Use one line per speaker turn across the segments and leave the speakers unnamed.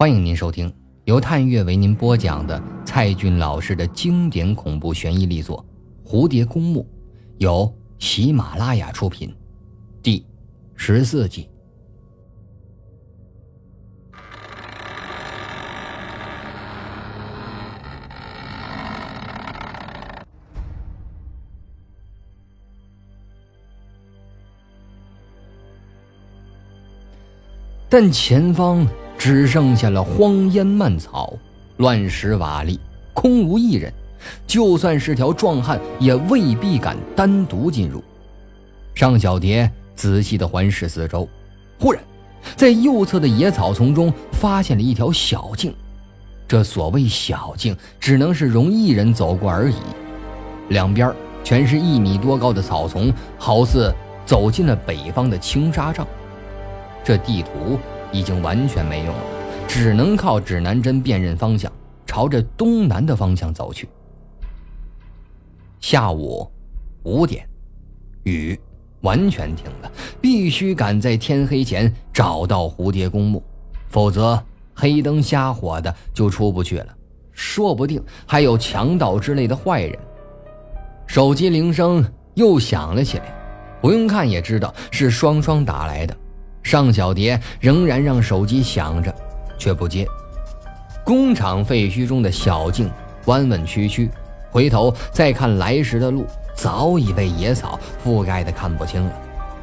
欢迎您收听由探月为您播讲的蔡骏老师的经典恐怖悬疑力作《蝴蝶公墓》，由喜马拉雅出品，第十四集。但前方。只剩下了荒烟蔓草、乱石瓦砾，空无一人。就算是条壮汉，也未必敢单独进入。尚小蝶仔细地环视四周，忽然，在右侧的野草丛中发现了一条小径。这所谓小径，只能是容一人走过而已。两边全是一米多高的草丛，好似走进了北方的青纱帐。这地图。已经完全没用了，只能靠指南针辨认方向，朝着东南的方向走去。下午五点，雨完全停了，必须赶在天黑前找到蝴蝶公墓，否则黑灯瞎火的就出不去了，说不定还有强盗之类的坏人。手机铃声又响了起来，不用看也知道是双双打来的。尚小蝶仍然让手机响着，却不接。工厂废墟中的小径弯弯曲曲，回头再看来时的路，早已被野草覆盖的看不清了，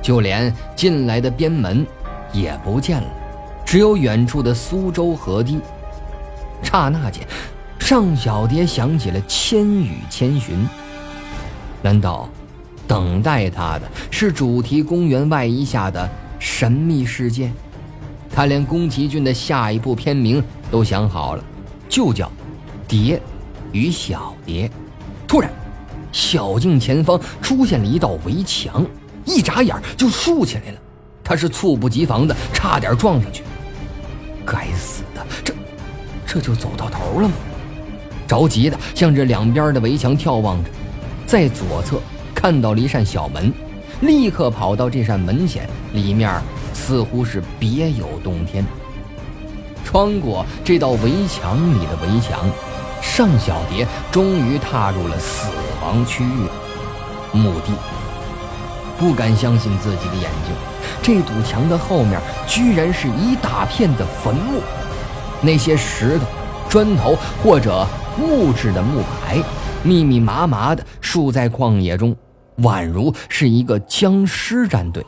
就连进来的边门也不见了，只有远处的苏州河堤。刹那间，尚小蝶想起了《千与千寻》，难道等待他的是主题公园外衣下的？神秘事件，他连宫崎骏的下一部片名都想好了，就叫《蝶与小蝶》。突然，小径前方出现了一道围墙，一眨眼就竖起来了。他是猝不及防的，差点撞上去。该死的，这这就走到头了吗？着急的向着两边的围墙眺望着，在左侧看到了一扇小门。立刻跑到这扇门前，里面似乎是别有洞天。穿过这道围墙里的围墙，尚小蝶终于踏入了死亡区域——墓地。不敢相信自己的眼睛，这堵墙的后面居然是一大片的坟墓。那些石头、砖头或者木质的木牌，密密麻麻地竖在旷野中。宛如是一个僵尸战队。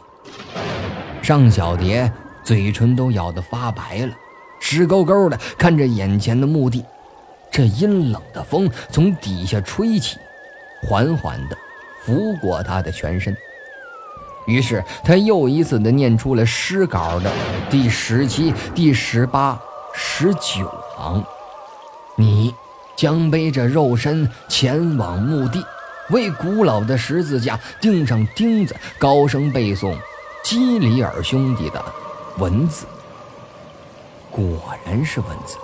尚小蝶嘴唇都咬得发白了，直勾勾地看着眼前的墓地。这阴冷的风从底下吹起，缓缓地拂过他的全身。于是他又一次地念出了诗稿的第十七、第十八、十九行：“你将背着肉身前往墓地。”为古老的十字架钉上钉子，高声背诵基里尔兄弟的文字。果然是文字，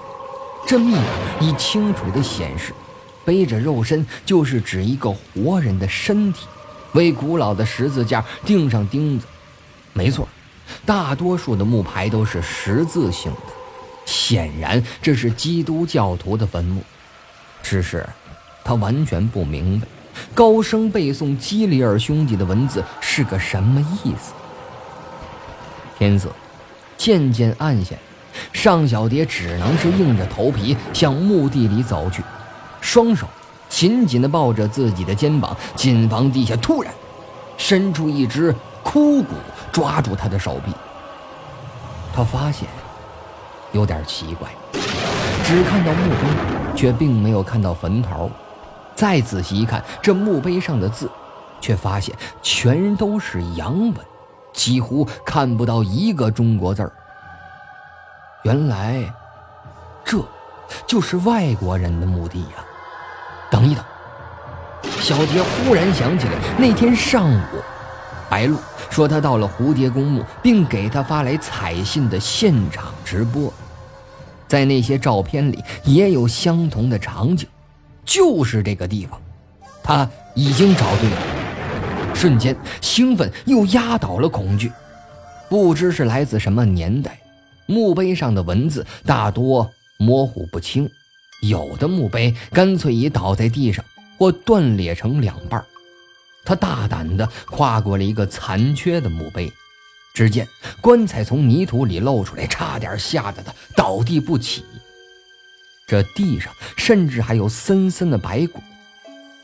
这密码已清楚地显示：背着肉身就是指一个活人的身体，为古老的十字架钉上钉子。没错，大多数的木牌都是十字形的，显然这是基督教徒的坟墓。只是他完全不明白。高声背诵基里尔兄弟的文字是个什么意思？天色渐渐暗下，尚小蝶只能是硬着头皮向墓地里走去，双手紧紧地抱着自己的肩膀，谨防地下突然伸出一只枯骨抓住他的手臂。他发现有点奇怪，只看到墓碑，却并没有看到坟头。再仔细一看，这墓碑上的字，却发现全都是洋文，几乎看不到一个中国字儿。原来，这就是外国人的墓地呀！等一等，小蝶忽然想起来，那天上午，白露说他到了蝴蝶公墓，并给他发来彩信的现场直播，在那些照片里也有相同的场景。就是这个地方，他已经找对了。瞬间，兴奋又压倒了恐惧。不知是来自什么年代，墓碑上的文字大多模糊不清，有的墓碑干脆已倒在地上或断裂成两半。他大胆地跨过了一个残缺的墓碑，只见棺材从泥土里露出来，差点吓得他倒地不起。这地上甚至还有森森的白骨，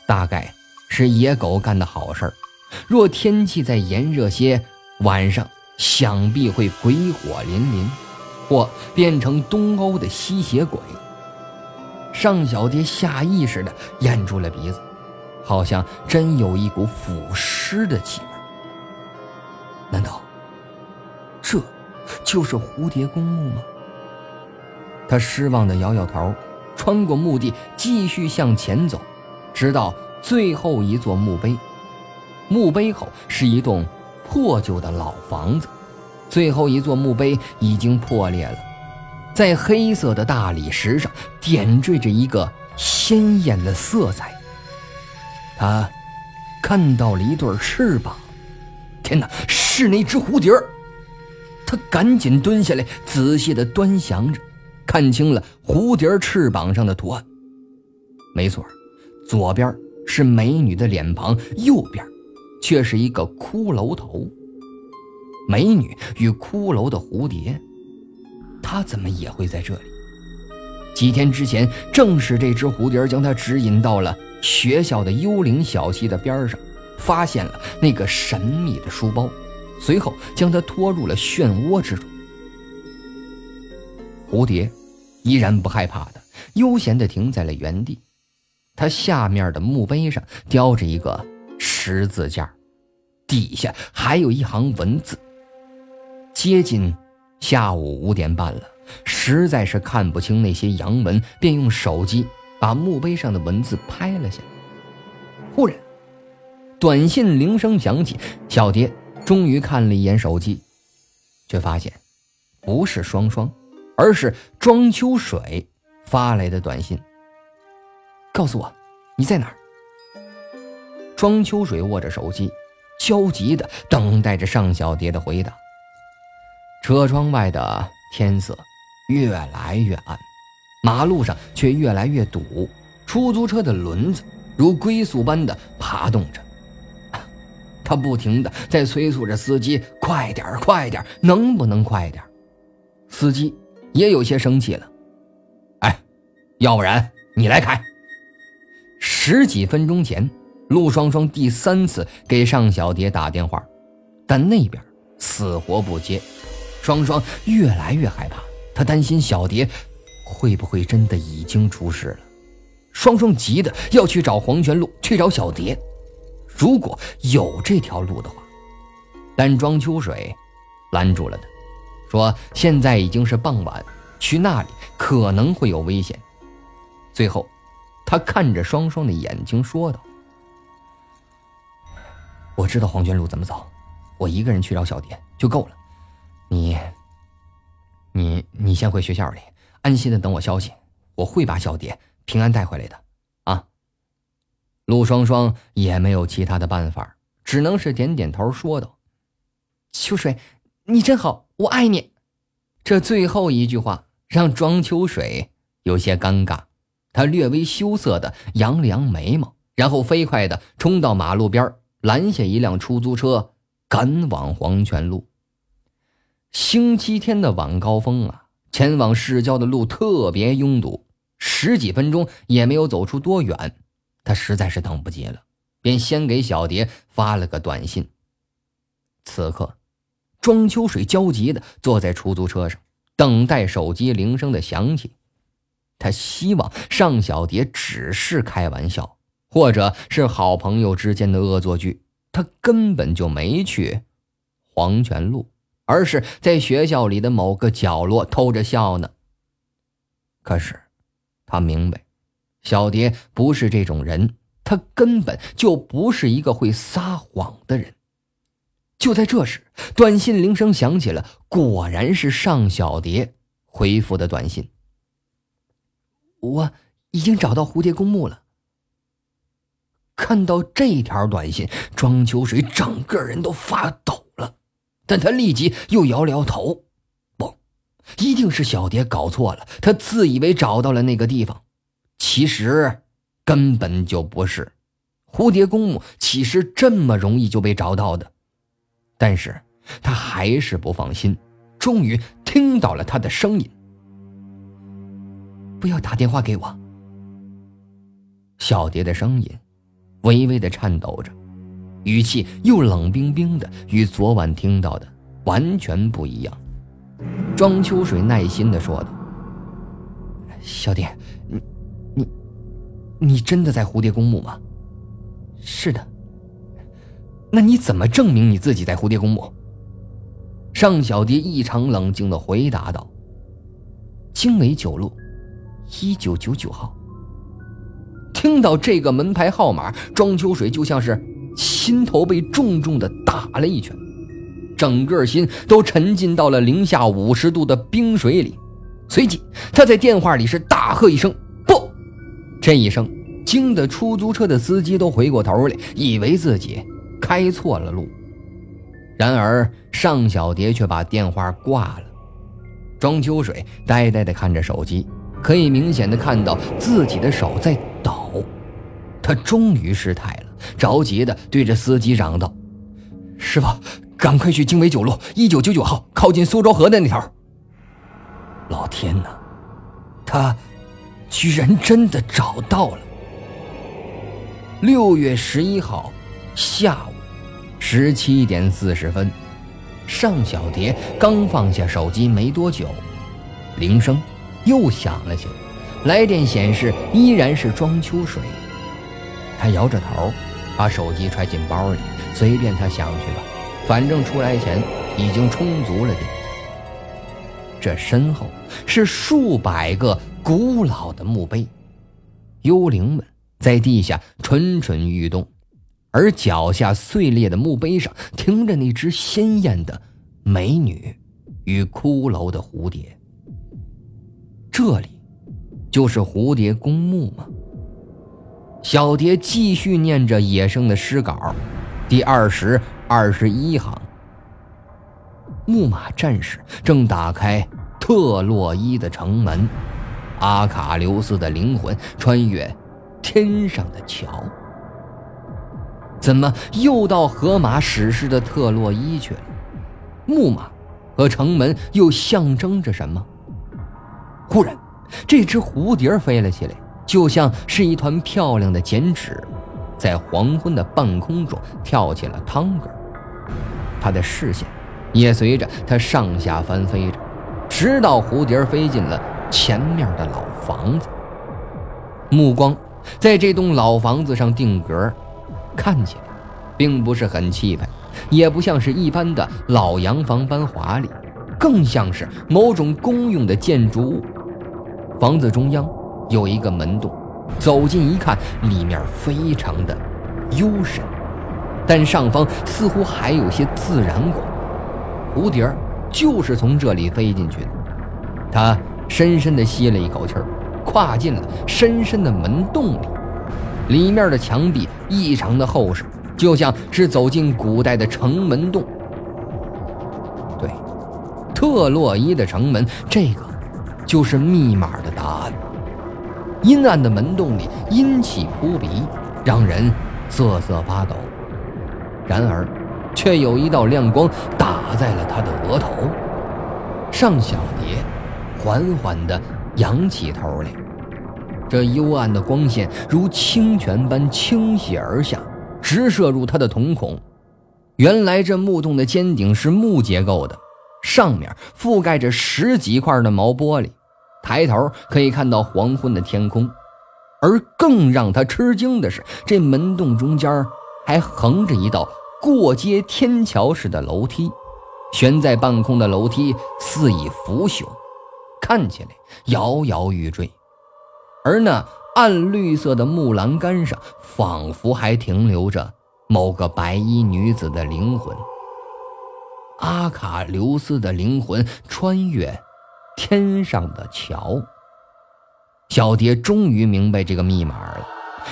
大概是野狗干的好事儿。若天气再炎热些，晚上想必会鬼火淋淋，或变成东欧的吸血鬼。尚小蝶下意识地咽住了鼻子，好像真有一股腐尸的气味。难道这就是蝴蝶公墓吗？他失望地摇摇头，穿过墓地，继续向前走，直到最后一座墓碑。墓碑后是一栋破旧的老房子，最后一座墓碑已经破裂了，在黑色的大理石上点缀着一个鲜艳的色彩。他看到了一对翅膀，天哪，是那只蝴蝶！他赶紧蹲下来，仔细地端详着。看清了蝴蝶翅膀上的图案，没错，左边是美女的脸庞，右边却是一个骷髅头。美女与骷髅的蝴蝶，他怎么也会在这里？几天之前，正是这只蝴蝶将他指引到了学校的幽灵小溪的边上，发现了那个神秘的书包，随后将他拖入了漩涡之中。蝴蝶依然不害怕的，悠闲的停在了原地。它下面的墓碑上雕着一个十字架，底下还有一行文字。接近下午五点半了，实在是看不清那些洋文，便用手机把墓碑上的文字拍了下来。忽然，短信铃声响起，小蝶终于看了一眼手机，却发现不是双双。而是庄秋水发来的短信，告诉我你在哪儿。庄秋水握着手机，焦急地等待着尚小蝶的回答。车窗外的天色越来越暗，马路上却越来越堵，出租车的轮子如龟速般的爬动着，他不停地在催促着司机：“快点，快点，能不能快点？”司机。也有些生气了，哎，要不然你来开。十几分钟前，陆双双第三次给尚小蝶打电话，但那边死活不接。双双越来越害怕，她担心小蝶会不会真的已经出事了。双双急得要去找黄泉路，去找小蝶。如果有这条路的话，但庄秋水拦住了他。说：“现在已经是傍晚，去那里可能会有危险。”最后，他看着双双的眼睛说道：“我知道黄泉路怎么走，我一个人去找小蝶就够了。你，你，你先回学校里，安心的等我消息。我会把小蝶平安带回来的。”啊。陆双双也没有其他的办法，只能是点点头说道：“秋水，你真好。”我爱你，这最后一句话让庄秋水有些尴尬，他略微羞涩的扬了扬眉毛，然后飞快的冲到马路边，拦下一辆出租车，赶往黄泉路。星期天的晚高峰啊，前往市郊的路特别拥堵，十几分钟也没有走出多远，他实在是等不及了，便先给小蝶发了个短信。此刻。庄秋水焦急的坐在出租车上，等待手机铃声的响起。他希望尚小蝶只是开玩笑，或者是好朋友之间的恶作剧。他根本就没去黄泉路，而是在学校里的某个角落偷着笑呢。可是，他明白，小蝶不是这种人，她根本就不是一个会撒谎的人。就在这时，短信铃声响起了，果然是尚小蝶回复的短信。我已经找到蝴蝶公墓了。看到这条短信，庄秋水整个人都发抖了，但他立即又摇了摇头，不，一定是小蝶搞错了，她自以为找到了那个地方，其实根本就不是。蝴蝶公墓岂是这么容易就被找到的？但是他还是不放心，终于听到了他的声音：“不要打电话给我。”小蝶的声音微微的颤抖着，语气又冷冰冰的，与昨晚听到的完全不一样。庄秋水耐心的说道：“小蝶，你、你、你真的在蝴蝶公墓吗？”是的。那你怎么证明你自己在蝴蝶公墓？尚小蝶异常冷静的回答道：“经纬九路，一九九九号。”听到这个门牌号码，庄秋水就像是心头被重重的打了一拳，整个心都沉浸到了零下五十度的冰水里。随即，他在电话里是大喝一声：“不！”这一声。惊得出租车的司机都回过头来，以为自己开错了路。然而尚小蝶却把电话挂了。庄秋水呆呆地看着手机，可以明显的看到自己的手在抖。他终于失态了，着急的对着司机嚷道：“师傅，赶快去经纬九路一九九九号，靠近苏州河的那条。”老天哪，他居然真的找到了！六月十一号下午十七点四十分，尚小蝶刚放下手机没多久，铃声又响了起来。来电显示依然是庄秋水。他摇着头，把手机揣进包里，随便他想去吧，反正出来钱已经充足了点。这身后是数百个古老的墓碑，幽灵们。在地下蠢蠢欲动，而脚下碎裂的墓碑上停着那只鲜艳的美女与骷髅的蝴蝶。这里就是蝴蝶公墓吗？小蝶继续念着野生的诗稿，第二十二十一行：木马战士正打开特洛伊的城门，阿卡琉斯的灵魂穿越。天上的桥，怎么又到荷马史诗的特洛伊去了？木马和城门又象征着什么？忽然，这只蝴蝶飞了起来，就像是一团漂亮的剪纸，在黄昏的半空中跳起了汤歌。他的视线也随着它上下翻飞着，直到蝴蝶飞进了前面的老房子，目光。在这栋老房子上定格，看起来并不是很气派，也不像是一般的老洋房般华丽，更像是某种公用的建筑物。房子中央有一个门洞，走近一看，里面非常的幽深，但上方似乎还有些自然光。蝴蝶就是从这里飞进去的。他深深地吸了一口气儿。跨进了深深的门洞里，里面的墙壁异常的厚实，就像是走进古代的城门洞。对，特洛伊的城门，这个就是密码的答案。阴暗的门洞里阴气扑鼻，让人瑟瑟发抖。然而，却有一道亮光打在了他的额头。尚小蝶缓缓地。仰起头来，这幽暗的光线如清泉般倾泻而下，直射入他的瞳孔。原来这木洞的尖顶是木结构的，上面覆盖着十几块的毛玻璃，抬头可以看到黄昏的天空。而更让他吃惊的是，这门洞中间还横着一道过街天桥式的楼梯，悬在半空的楼梯似已腐朽。看起来摇摇欲坠，而那暗绿色的木栏杆上，仿佛还停留着某个白衣女子的灵魂。阿卡琉斯的灵魂穿越天上的桥。小蝶终于明白这个密码了。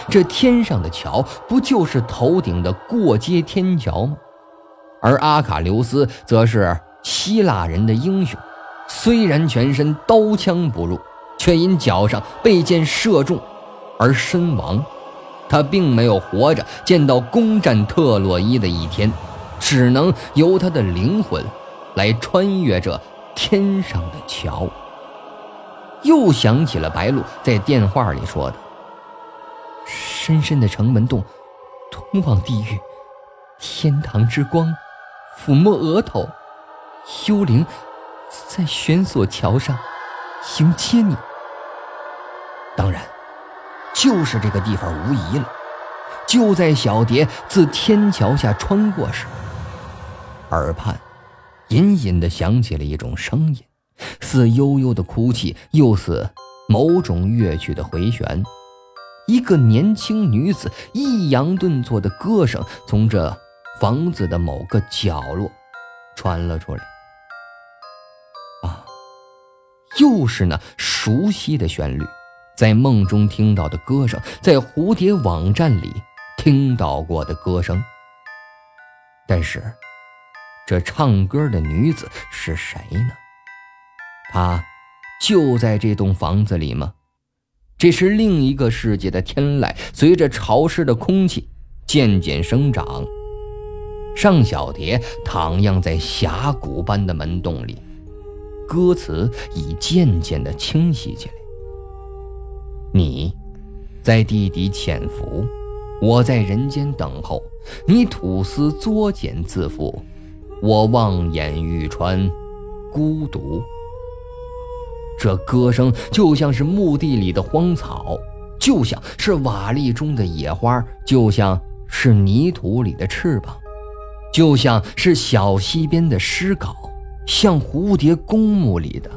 这天上的桥，不就是头顶的过街天桥吗？而阿卡琉斯则是希腊人的英雄。虽然全身刀枪不入，却因脚上被箭射中而身亡。他并没有活着见到攻占特洛伊的一天，只能由他的灵魂来穿越这天上的桥。又想起了白露在电话里说的：“深深的城门洞，通往地狱，天堂之光，抚摸额头，幽灵在悬索桥上迎接你。”当然。就是这个地方无疑了。就在小蝶自天桥下穿过时，耳畔隐隐的响起了一种声音，似悠悠的哭泣，又似某种乐曲的回旋。一个年轻女子抑扬顿挫的歌声从这房子的某个角落传了出来。啊，又是那熟悉的旋律。在梦中听到的歌声，在蝴蝶网站里听到过的歌声。但是，这唱歌的女子是谁呢？她就在这栋房子里吗？这是另一个世界的天籁，随着潮湿的空气渐渐生长。尚小蝶躺漾在峡谷般的门洞里，歌词已渐渐的清晰起来。你，在地底潜伏，我在人间等候。你吐丝作茧自缚，我望眼欲穿，孤独。这歌声就像是墓地里的荒草，就像是瓦砾中的野花，就像是泥土里的翅膀，就像是小溪边的诗稿，像蝴蝶公墓里的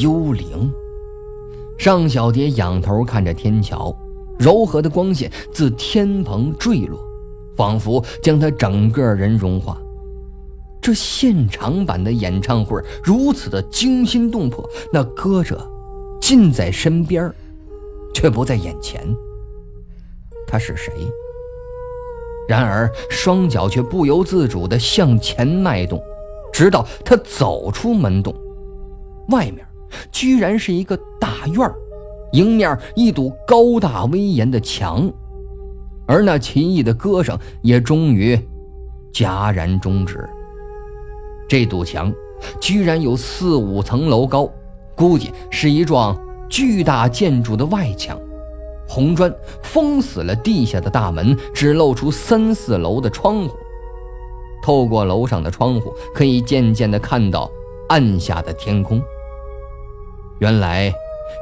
幽灵。尚小蝶仰头看着天桥，柔和的光线自天棚坠落，仿佛将她整个人融化。这现场版的演唱会如此的惊心动魄，那歌者近在身边，却不在眼前。他是谁？然而双脚却不由自主地向前迈动，直到他走出门洞，外面。居然是一个大院迎面一堵高大威严的墙，而那奇异的歌声也终于戛然终止。这堵墙居然有四五层楼高，估计是一幢巨大建筑的外墙，红砖封死了地下的大门，只露出三四楼的窗户。透过楼上的窗户，可以渐渐地看到暗下的天空。原来，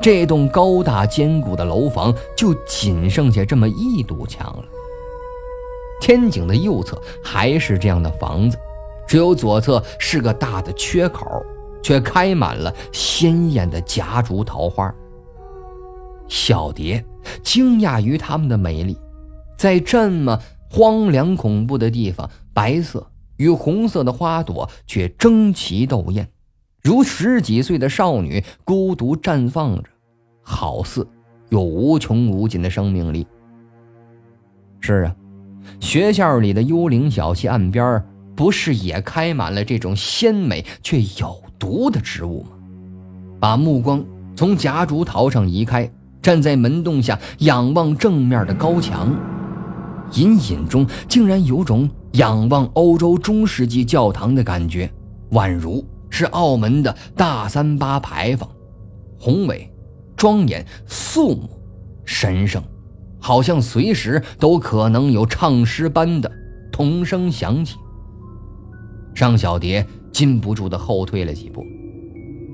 这栋高大坚固的楼房就仅剩下这么一堵墙了。天井的右侧还是这样的房子，只有左侧是个大的缺口，却开满了鲜艳的夹竹桃花。小蝶惊讶于它们的美丽，在这么荒凉恐怖的地方，白色与红色的花朵却争奇斗艳。如十几岁的少女孤独绽放着，好似有无穷无尽的生命力。是啊，学校里的幽灵小溪岸边不是也开满了这种鲜美却有毒的植物吗？把目光从夹竹桃上移开，站在门洞下仰望正面的高墙，隐隐中竟然有种仰望欧洲中世纪教堂的感觉，宛如。是澳门的大三巴牌坊，宏伟、庄严、肃穆、神圣，好像随时都可能有唱诗般的童声响起。尚小蝶禁不住的后退了几步，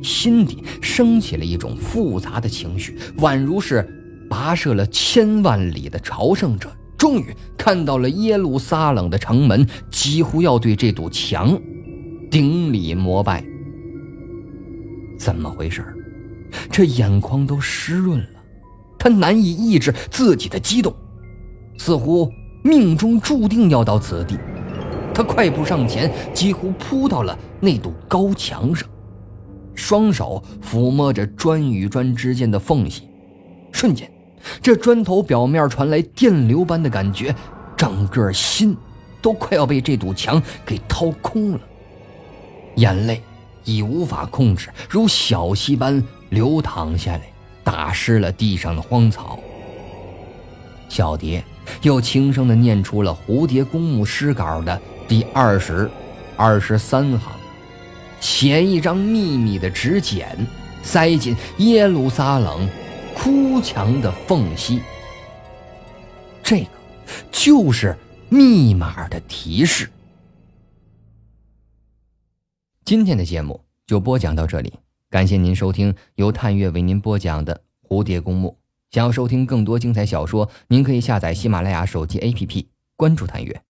心底升起了一种复杂的情绪，宛如是跋涉了千万里的朝圣者，终于看到了耶路撒冷的城门，几乎要对这堵墙。顶礼膜拜，怎么回事？这眼眶都湿润了，他难以抑制自己的激动，似乎命中注定要到此地。他快步上前，几乎扑到了那堵高墙上，双手抚摸着砖与砖之间的缝隙，瞬间，这砖头表面传来电流般的感觉，整个心都快要被这堵墙给掏空了。眼泪已无法控制，如小溪般流淌下来，打湿了地上的荒草。小蝶又轻声地念出了蝴蝶公墓诗稿的第二十、二十三行，写一张秘密的纸简，塞进耶路撒冷哭墙的缝隙。这个就是密码的提示。今天的节目就播讲到这里，感谢您收听由探月为您播讲的《蝴蝶公墓》。想要收听更多精彩小说，您可以下载喜马拉雅手机 APP，关注探月。